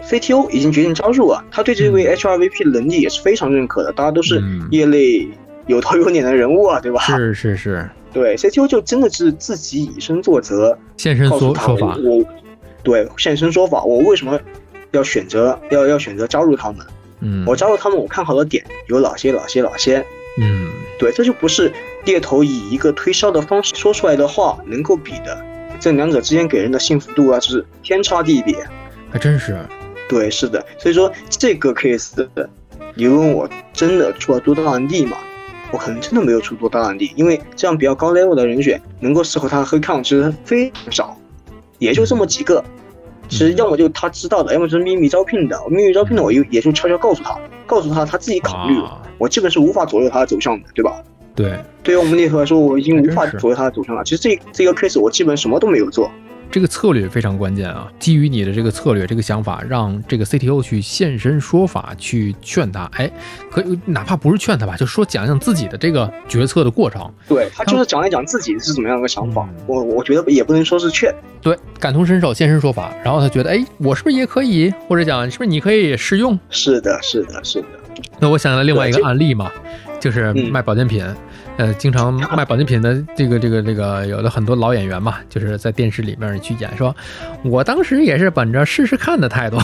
Speaker 2: CTO 已经决定加入了，他对这位 HRVP 的能力也是非常认可的，大家都是业内有头有脸的人物啊，对吧？
Speaker 1: 是是是。
Speaker 2: 对，CTO 就真的是自己以身作则，
Speaker 1: 现身说说法。
Speaker 2: 我，对，现身说法。我为什么要选择要要选择加入他们？
Speaker 1: 嗯，
Speaker 2: 我加入他们，我看好的点有哪些？哪些？哪些？
Speaker 1: 嗯，
Speaker 2: 对，这就不是猎头以一个推销的方式说出来的话能够比的。这两者之间给人的幸福度啊，就是天差地别。
Speaker 1: 还真是。
Speaker 2: 对，是的。所以说这个 case，你问我真的出了多大的力吗？我可能真的没有出多大的力，因为这样比较高 level 的人选能够适合他的黑 count 其实非常少，也就这么几个。其实要么就他知道的，要么就是秘密招聘的。秘密招聘的，我又也就悄悄告诉他，告诉他他自己考虑。我基本是无法左右他的走向的，对吧？
Speaker 1: 对，
Speaker 2: 对于我们猎头来说，我已经无法左右他的走向了。其实这这个 case 我基本什么都没有做。
Speaker 1: 这个策略非常关键啊！基于你的这个策略、这个想法，让这个 CTO 去现身说法，去劝他。哎，可以哪怕不是劝他吧，就说讲讲自己的这个决策的过程。
Speaker 2: 对他就是讲一讲自己是怎么样个想法。我我觉得也不能说是劝，
Speaker 1: 对，感同身受，现身说法。然后他觉得，哎，我是不是也可以？或者讲，是不是你可以试用？
Speaker 2: 是的，是的，是的。
Speaker 1: 那我想到另外一个案例嘛，就是卖保健品。呃，经常卖保健品的这个这个这个，有的很多老演员嘛，就是在电视里面去演，说我当时也是本着试试看的态度，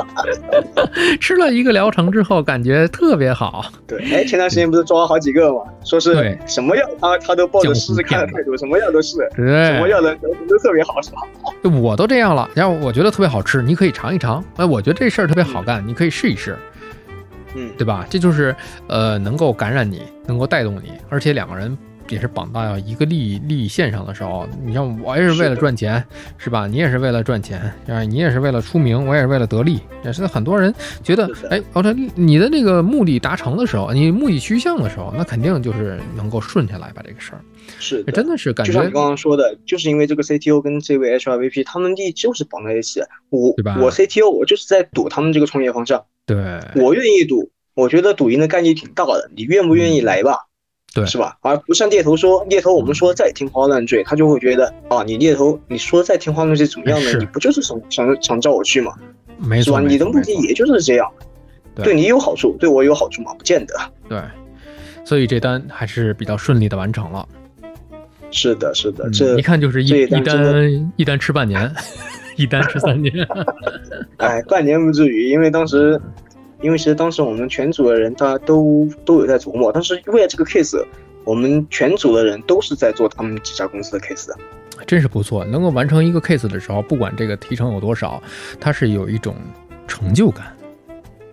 Speaker 1: 吃了一个疗程之后，感觉特别好。
Speaker 2: 对，哎，前段时间不是抓了好几个嘛，说是什么药他他都抱着试试看的态度，什么药都试，什么药的都都特别好，是吧？
Speaker 1: 我都这样了，然后我觉得特别好吃，你可以尝一尝。哎，我觉得这事儿特别好干，你可以试一试。
Speaker 2: 嗯，
Speaker 1: 对吧？这就是，呃，能够感染你，能够带动你，而且两个人也是绑到一个利益利益线上的时候，你像我也是为了赚钱，是吧？你也是为了赚钱，啊，你也是为了出名，我也是为了得利，也是很多人觉得，哎，哦，这你的那个目的达成的时候，你目的趋向的时候，那肯定就是能够顺下来吧？这个事儿
Speaker 2: 是，
Speaker 1: 真的是感觉，
Speaker 2: 就像你刚刚说的，就是因为这个 CTO 跟这位 HRVP 他们利益就是绑在一起，我
Speaker 1: 对吧？
Speaker 2: 我 CTO 我就是在赌他们这个创业方向。
Speaker 1: 对，
Speaker 2: 我愿意赌，我觉得赌赢的概率挺大的。你愿不愿意来吧？
Speaker 1: 对，
Speaker 2: 是吧？而不像猎头说，猎头我们说再天花乱坠，他就会觉得啊，你猎头你说再天花乱坠怎么样呢？你不就是想想想叫我去吗？
Speaker 1: 没错，
Speaker 2: 是吧？你的目的也就是这样，对你有好处，对我有好处吗？不见得。
Speaker 1: 对，所以这单还是比较顺利的完成了。
Speaker 2: 是的，是的，这
Speaker 1: 一看就是一一单一单吃半年。一单吃三年，
Speaker 2: 哎，半年不至于，因为当时，因为其实当时我们全组的人，大家都都有在琢磨，但是为了这个 case，我们全组的人都是在做他们几家公司的 case 的，
Speaker 1: 真是不错。能够完成一个 case 的时候，不管这个提成有多少，它是有一种成就感。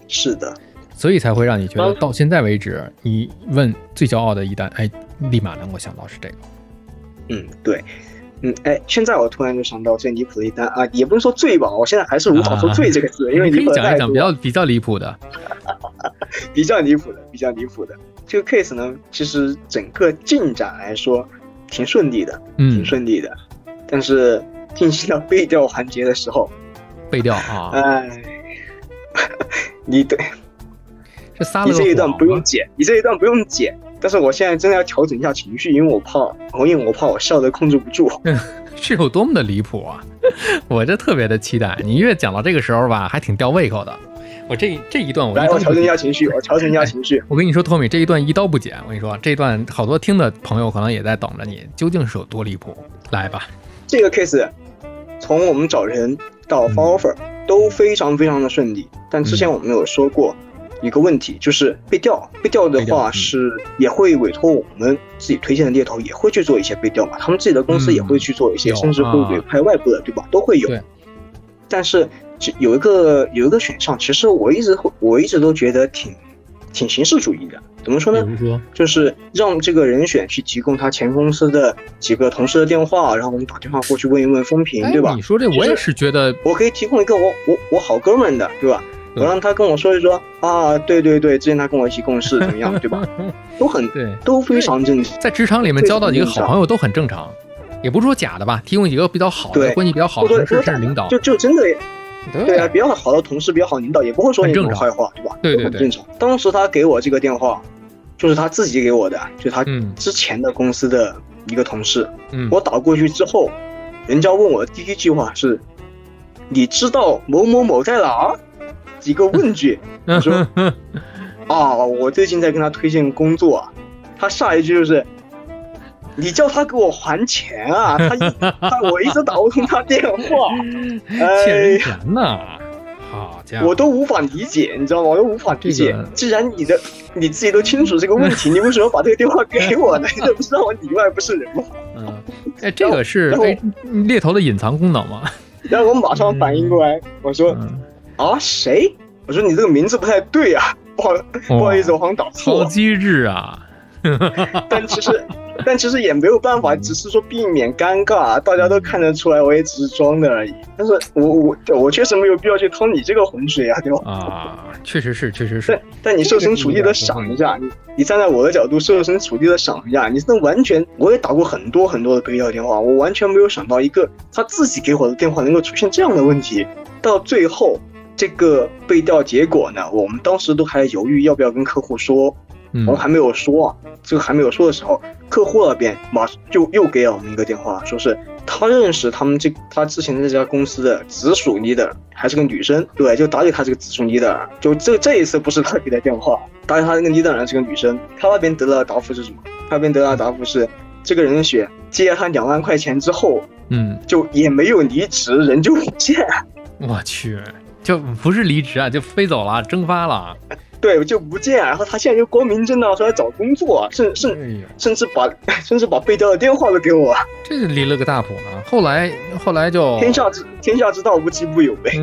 Speaker 2: 是的，
Speaker 1: 所以才会让你觉得到现在为止，你问最骄傲的一单，哎，立马能够想到是这个。
Speaker 2: 嗯，对。嗯，哎，现在我突然就想到最离谱的一单啊，也不是说最吧，我现在还是无法说最这个字，因为
Speaker 1: 你讲一讲比较比较离谱的，
Speaker 2: 比较离谱的，比较离谱的。这个 case 呢，其实整个进展来说挺顺利的，嗯，挺顺利的，但是进行到背调环节的时候，
Speaker 1: 背调啊，
Speaker 2: 哎，你对，
Speaker 1: 这仨
Speaker 2: 你这一段不用剪，你这一段不用剪。但是我现在真的要调整一下情绪，因为我怕，因为我怕我笑得控制不住，
Speaker 1: 是有多么的离谱啊！我这特别的期待，你越讲到这个时候吧，还挺吊胃口的。我这这一段我
Speaker 2: 来，我调整一下情绪，我调整一下情绪。
Speaker 1: 我跟你说，托米这一段一刀不剪。我跟你说，这一段好多听的朋友可能也在等着你，究竟是有多离谱？来吧，
Speaker 2: 这个 case 从我们找人到发 offer 都非常非常的顺利，但之前我们有说过。一个问题就是被调，被调的话是也会委托我们自己推荐的猎头也会去做一些被调嘛，他们自己的公司也会去做一些，甚至会委派外部的，对吧？都会有。但是有一个有一个选项，其实我一直我一直都觉得挺挺形式主义的。怎么说呢？就是让这个人选去提供他前公司的几个同事的电话，然后我们打电话过去问一问风评，对吧？
Speaker 1: 你说这我也是觉得，
Speaker 2: 我可以提供一个我我我好哥们的，对吧？我让他跟我说一说啊，对对对，之前他跟我一起共事 怎么样，对吧？都很
Speaker 1: 对，
Speaker 2: 都非常正常。
Speaker 1: 在职场里面交到几个好朋友都很正常，也不是说假的吧？提供几个比较好的关系比较好的同事甚至领导，
Speaker 2: 就就真的对啊，比较好的同事、比较好领导也不会说你什么坏话，对吧？
Speaker 1: 对对
Speaker 2: 对，正常。当时他给我这个电话，就是他自己给我的，就他之前的公司的一个同事。嗯，我打过去之后，人家问我的第一句话是：“你知道某某某在哪？”几个问句，他说：“啊，我最近在跟他推荐工作。”他下一句就是：“你叫他给我还钱啊！”他他我一直打不通他电话，
Speaker 1: 欠人钱呢。好家伙，
Speaker 2: 我都无法理解，你知道吗？我都无法理解。既然你的你自己都清楚这个问题，你为什么把这个电话给我呢？你都不知道我里外不是人吗？
Speaker 1: 嗯，哎，这个是猎头的隐藏功能吗？
Speaker 2: 然后我马上反应过来，我说。啊，谁？我说你这个名字不太对啊，不好不好意思，我好像打错
Speaker 1: 了。好机智啊！
Speaker 2: 但其实，但其实也没有办法，只是说避免尴尬，大家都看得出来，我也只是装的而已。但是我我我确实没有必要去趟你这个浑水啊，对吧？
Speaker 1: 啊，确实是，确实是。
Speaker 2: 但但你设身处地的想一下，你你站在我的角度，设身处地的想一下，你这完全，我也打过很多很多的被调电话，我完全没有想到一个他自己给我的电话能够出现这样的问题，到最后。这个背调结果呢？我们当时都还犹豫要不要跟客户说，我们还没有说啊。这个还没有说的时候，客户那边马上就又给了我们一个电话，说是他认识他们这他之前的这家公司的直属 leader，还是个女生，对，就打给他这个直属 leader，就这这一次不是他给的电话，打给他那个 leader 是个女生，他那边得到的答复是什么？他那边得到的答复是，这个人选借了他两万块钱之后，
Speaker 1: 嗯，
Speaker 2: 就也没有离职，人就 不见。
Speaker 1: 我去。就不是离职啊，就飞走了，蒸发了。
Speaker 2: 对，就不见。然后他现在就光明正大出来找工作，甚甚甚至把 甚至把被调的电话都给我。
Speaker 1: 这离了个大谱呢。后来后来就
Speaker 2: 天下之天下之道无奇不有呗。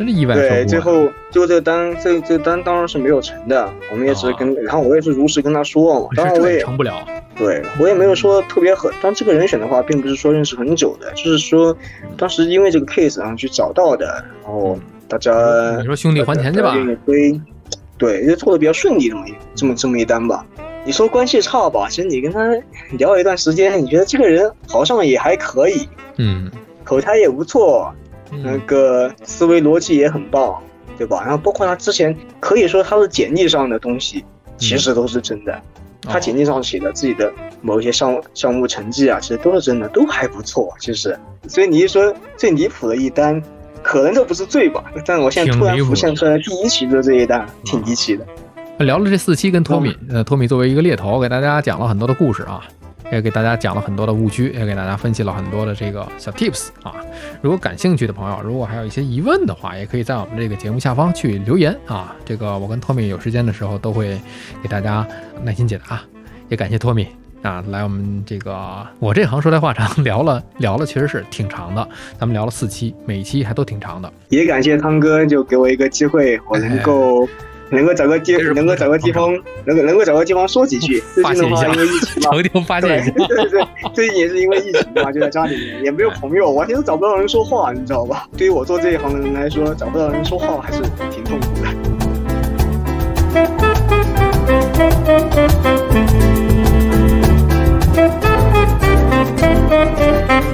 Speaker 1: 真是意外
Speaker 2: 对，最后最后这个单这这个单当然是没有成的。我们也只是跟，然后我也是如实跟他说嘛。当然我也
Speaker 1: 成不了。
Speaker 2: 对我也没有说特别狠，但这个人选的话，并不是说认识很久的，就是说当时因为这个 case 然后去找到的，然后大家
Speaker 1: 你说兄弟还钱去吧，
Speaker 2: 对，对，就做的比较顺利这么一这么这么一单吧。你说关系差吧，其实你跟他聊了一段时间，你觉得这个人好像也还可以，
Speaker 1: 嗯，
Speaker 2: 口才也不错，那个思维逻辑也很棒，对吧？然后包括他之前可以说他的简历上的东西，其实都是真的。他简历上写的自己的某一些项项目成绩啊，其实都是真的，都还不错。其实，所以你一说最离谱的一单，可能这不是最吧？但我现在突然浮现出来第一期的这一单，挺离奇的。
Speaker 1: 聊了这四期，跟托米，呃，托米作为一个猎头，给大家讲了很多的故事啊。也给大家讲了很多的误区，也给大家分析了很多的这个小 tips 啊。如果感兴趣的朋友，如果还有一些疑问的话，也可以在我们这个节目下方去留言啊。这个我跟托米有时间的时候都会给大家耐心解答。也感谢托米啊，来我们这个我这行说来话长，聊 了聊了，确实是挺长的。咱们聊了四期，每一期还都挺长的。
Speaker 2: 也感谢汤哥，就给我一个机会，我能够 能够找个地，能够找个地方，能够能够找个地方说几句。最近的话，因为疫情嘛，
Speaker 1: 发泄一下。
Speaker 2: 对对，最近也是因为疫情嘛，就在家里面，也没有朋友，完全都找不到人说话，你知道吧？对于我做这一行的人来说，找不到人说话还是挺痛苦的。